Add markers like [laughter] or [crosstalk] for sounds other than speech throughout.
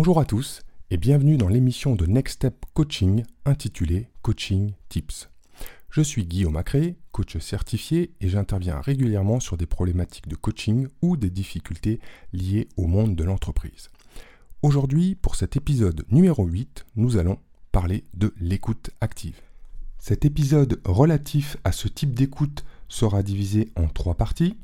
Bonjour à tous et bienvenue dans l'émission de Next Step Coaching intitulée Coaching Tips. Je suis Guillaume Macré, coach certifié et j'interviens régulièrement sur des problématiques de coaching ou des difficultés liées au monde de l'entreprise. Aujourd'hui, pour cet épisode numéro 8, nous allons parler de l'écoute active. Cet épisode relatif à ce type d'écoute sera divisé en trois parties.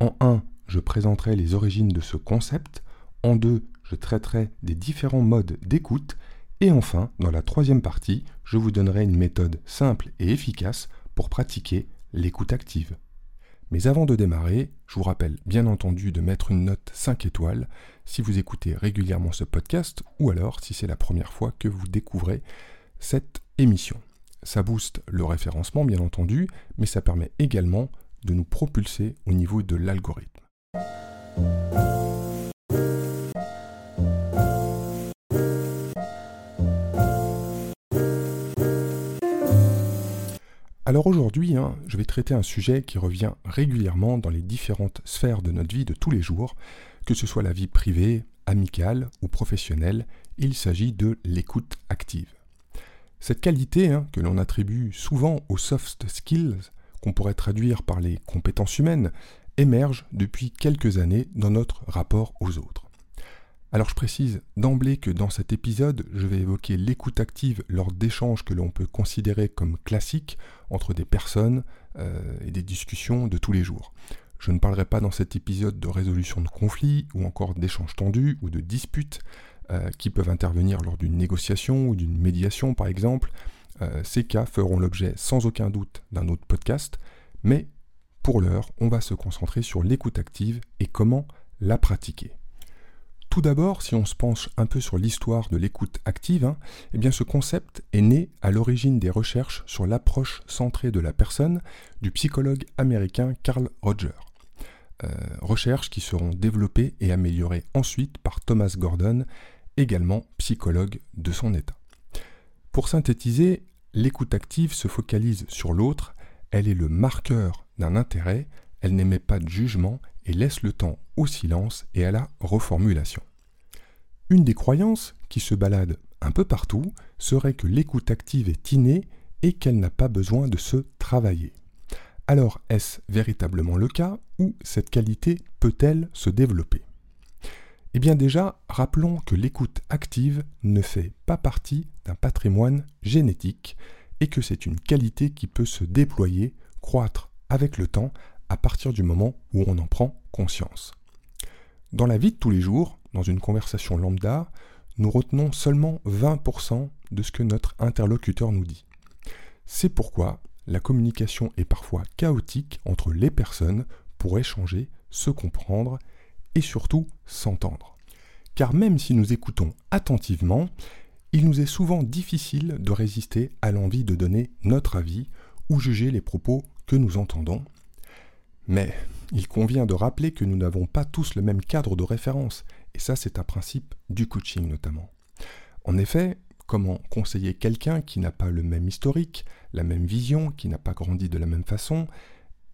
En 1, je présenterai les origines de ce concept. En 2, je traiterai des différents modes d'écoute. Et enfin, dans la troisième partie, je vous donnerai une méthode simple et efficace pour pratiquer l'écoute active. Mais avant de démarrer, je vous rappelle bien entendu de mettre une note 5 étoiles si vous écoutez régulièrement ce podcast ou alors si c'est la première fois que vous découvrez cette émission. Ça booste le référencement bien entendu, mais ça permet également de nous propulser au niveau de l'algorithme. Alors aujourd'hui, hein, je vais traiter un sujet qui revient régulièrement dans les différentes sphères de notre vie de tous les jours, que ce soit la vie privée, amicale ou professionnelle, il s'agit de l'écoute active. Cette qualité, hein, que l'on attribue souvent aux soft skills, qu'on pourrait traduire par les compétences humaines, émerge depuis quelques années dans notre rapport aux autres. Alors je précise d'emblée que dans cet épisode, je vais évoquer l'écoute active lors d'échanges que l'on peut considérer comme classiques entre des personnes euh, et des discussions de tous les jours. Je ne parlerai pas dans cet épisode de résolution de conflits ou encore d'échanges tendus ou de disputes euh, qui peuvent intervenir lors d'une négociation ou d'une médiation par exemple. Euh, ces cas feront l'objet sans aucun doute d'un autre podcast, mais pour l'heure, on va se concentrer sur l'écoute active et comment la pratiquer. Tout d'abord, si on se penche un peu sur l'histoire de l'écoute active, hein, eh bien ce concept est né à l'origine des recherches sur l'approche centrée de la personne du psychologue américain Carl Roger. Euh, recherches qui seront développées et améliorées ensuite par Thomas Gordon, également psychologue de son état. Pour synthétiser, l'écoute active se focalise sur l'autre, elle est le marqueur d'un intérêt, elle n'émet pas de jugement et laisse le temps au silence et à la reformulation. Une des croyances qui se balade un peu partout serait que l'écoute active est innée et qu'elle n'a pas besoin de se travailler. Alors est-ce véritablement le cas ou cette qualité peut-elle se développer? Eh bien déjà, rappelons que l'écoute active ne fait pas partie d'un patrimoine génétique et que c'est une qualité qui peut se déployer, croître avec le temps à partir du moment où on en prend conscience. Dans la vie de tous les jours, dans une conversation lambda, nous retenons seulement 20% de ce que notre interlocuteur nous dit. C'est pourquoi la communication est parfois chaotique entre les personnes pour échanger, se comprendre et surtout s'entendre. Car même si nous écoutons attentivement, il nous est souvent difficile de résister à l'envie de donner notre avis ou juger les propos que nous entendons, mais il convient de rappeler que nous n'avons pas tous le même cadre de référence, et ça c'est un principe du coaching notamment. En effet, comment conseiller quelqu'un qui n'a pas le même historique, la même vision, qui n'a pas grandi de la même façon,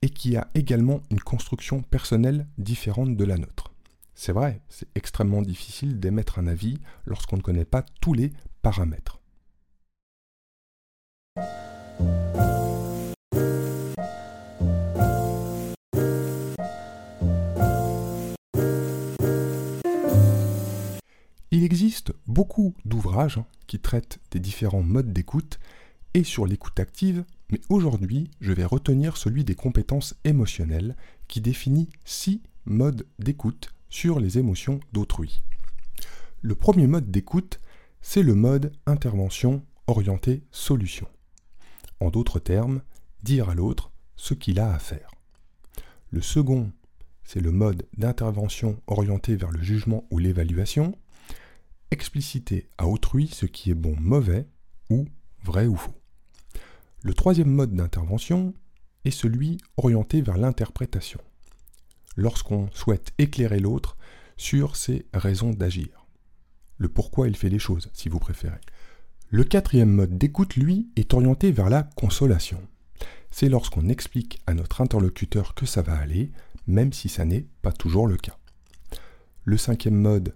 et qui a également une construction personnelle différente de la nôtre? C'est vrai, c'est extrêmement difficile d'émettre un avis lorsqu'on ne connaît pas tous les paramètres. Il existe beaucoup d'ouvrages qui traitent des différents modes d'écoute et sur l'écoute active, mais aujourd'hui je vais retenir celui des compétences émotionnelles qui définit six modes d'écoute sur les émotions d'autrui. Le premier mode d'écoute, c'est le mode intervention orienté solution. En d'autres termes, dire à l'autre ce qu'il a à faire. Le second, c'est le mode d'intervention orienté vers le jugement ou l'évaluation expliciter à autrui ce qui est bon, mauvais, ou vrai ou faux. Le troisième mode d'intervention est celui orienté vers l'interprétation, lorsqu'on souhaite éclairer l'autre sur ses raisons d'agir, le pourquoi il fait les choses, si vous préférez. Le quatrième mode d'écoute, lui, est orienté vers la consolation. C'est lorsqu'on explique à notre interlocuteur que ça va aller, même si ça n'est pas toujours le cas. Le cinquième mode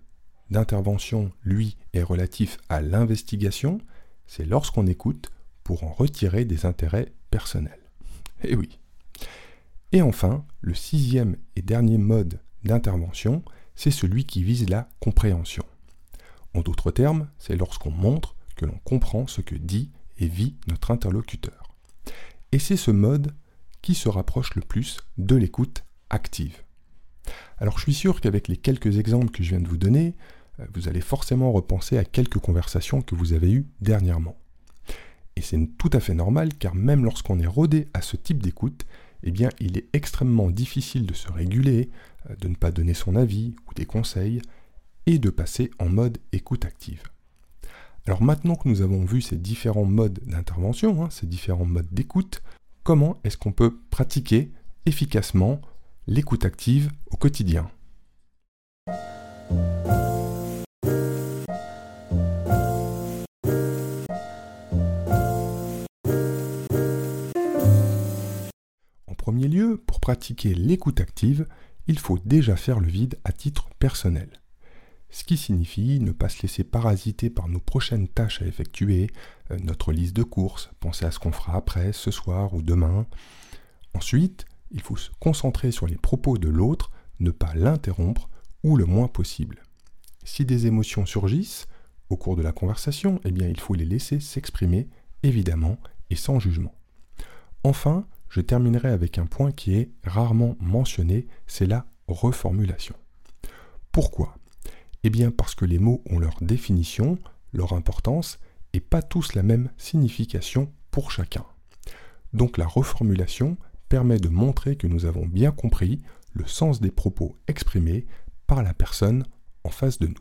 d'intervention, lui, est relatif à l'investigation, c'est lorsqu'on écoute pour en retirer des intérêts personnels. [laughs] Eh oui. Et enfin, le sixième et dernier mode d'intervention, c'est celui qui vise la compréhension. En d'autres termes, c'est lorsqu'on montre que l'on comprend ce que dit et vit notre interlocuteur. Et c'est ce mode qui se rapproche le plus de l'écoute active. Alors je suis sûr qu'avec les quelques exemples que je viens de vous donner, vous allez forcément repenser à quelques conversations que vous avez eues dernièrement. Et c'est tout à fait normal car même lorsqu'on est rodé à ce type d'écoute, eh bien il est extrêmement difficile de se réguler, euh, de ne pas donner son avis ou des conseils, et de passer en mode écoute active. Alors maintenant que nous avons vu ces différents modes d'intervention, hein, ces différents modes d'écoute, comment est-ce qu'on peut pratiquer efficacement l'écoute active au quotidien? Pratiquer l'écoute active, il faut déjà faire le vide à titre personnel. Ce qui signifie ne pas se laisser parasiter par nos prochaines tâches à effectuer, euh, notre liste de courses, penser à ce qu'on fera après, ce soir ou demain. Ensuite, il faut se concentrer sur les propos de l'autre, ne pas l'interrompre ou le moins possible. Si des émotions surgissent au cours de la conversation, eh bien il faut les laisser s'exprimer évidemment et sans jugement. Enfin, je terminerai avec un point qui est rarement mentionné, c'est la reformulation. Pourquoi? Eh bien parce que les mots ont leur définition, leur importance, et pas tous la même signification pour chacun. Donc la reformulation permet de montrer que nous avons bien compris le sens des propos exprimés par la personne en face de nous.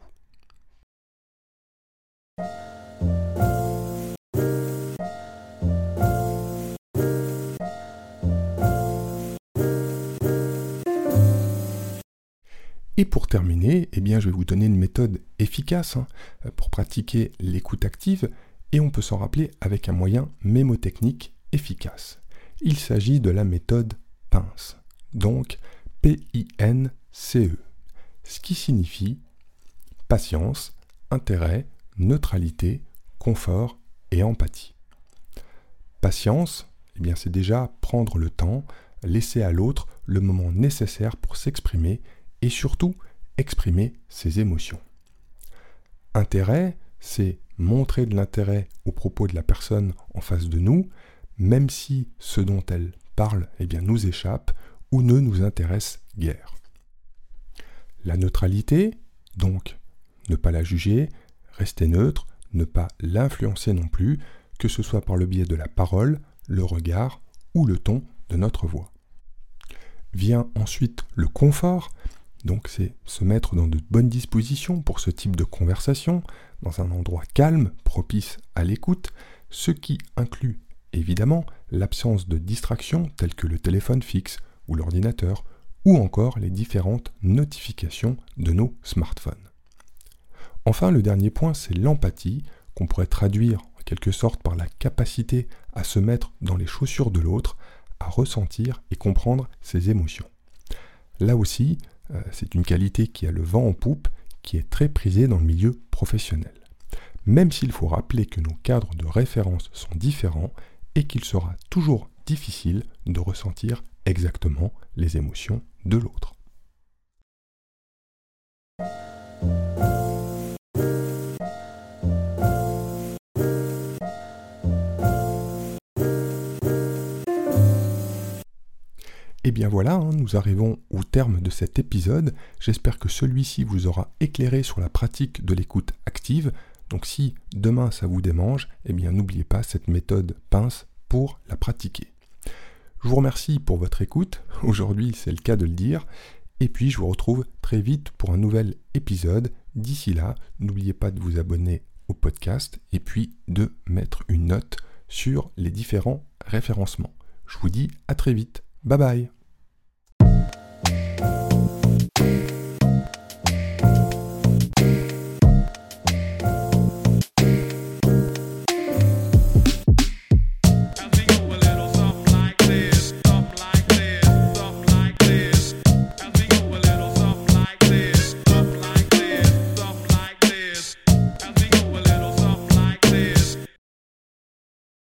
Et pour terminer, eh bien, je vais vous donner une méthode efficace hein, pour pratiquer l'écoute active et on peut s'en rappeler avec un moyen mémotechnique efficace. Il s'agit de la méthode PINCE, donc P-I-N-C-E, ce qui signifie patience, intérêt, neutralité, confort et empathie. Patience, eh bien c'est déjà prendre le temps, laisser à l'autre le moment nécessaire pour s'exprimer et surtout exprimer ses émotions. Intérêt, c'est montrer de l'intérêt au propos de la personne en face de nous, même si ce dont elle parle eh bien, nous échappe ou ne nous intéresse guère. La neutralité, donc ne pas la juger, rester neutre, ne pas l'influencer non plus, que ce soit par le biais de la parole, le regard ou le ton de notre voix. Vient ensuite le confort, donc c'est se mettre dans de bonnes dispositions pour ce type de conversation, dans un endroit calme, propice à l'écoute, ce qui inclut évidemment l'absence de distractions telles que le téléphone fixe ou l'ordinateur, ou encore les différentes notifications de nos smartphones. Enfin, le dernier point, c'est l'empathie, qu'on pourrait traduire en quelque sorte par la capacité à se mettre dans les chaussures de l'autre, à ressentir et comprendre ses émotions. Là aussi, c'est une qualité qui a le vent en poupe, qui est très prisée dans le milieu professionnel. Même s'il faut rappeler que nos cadres de référence sont différents et qu'il sera toujours difficile de ressentir exactement les émotions de l'autre. Et eh bien voilà, hein, nous arrivons au terme de cet épisode. J'espère que celui-ci vous aura éclairé sur la pratique de l'écoute active. Donc si demain ça vous démange, eh bien n'oubliez pas cette méthode pince pour la pratiquer. Je vous remercie pour votre écoute. [laughs] Aujourd'hui, c'est le cas de le dire. Et puis je vous retrouve très vite pour un nouvel épisode. D'ici là, n'oubliez pas de vous abonner au podcast et puis de mettre une note sur les différents référencements. Je vous dis à très vite. Bye bye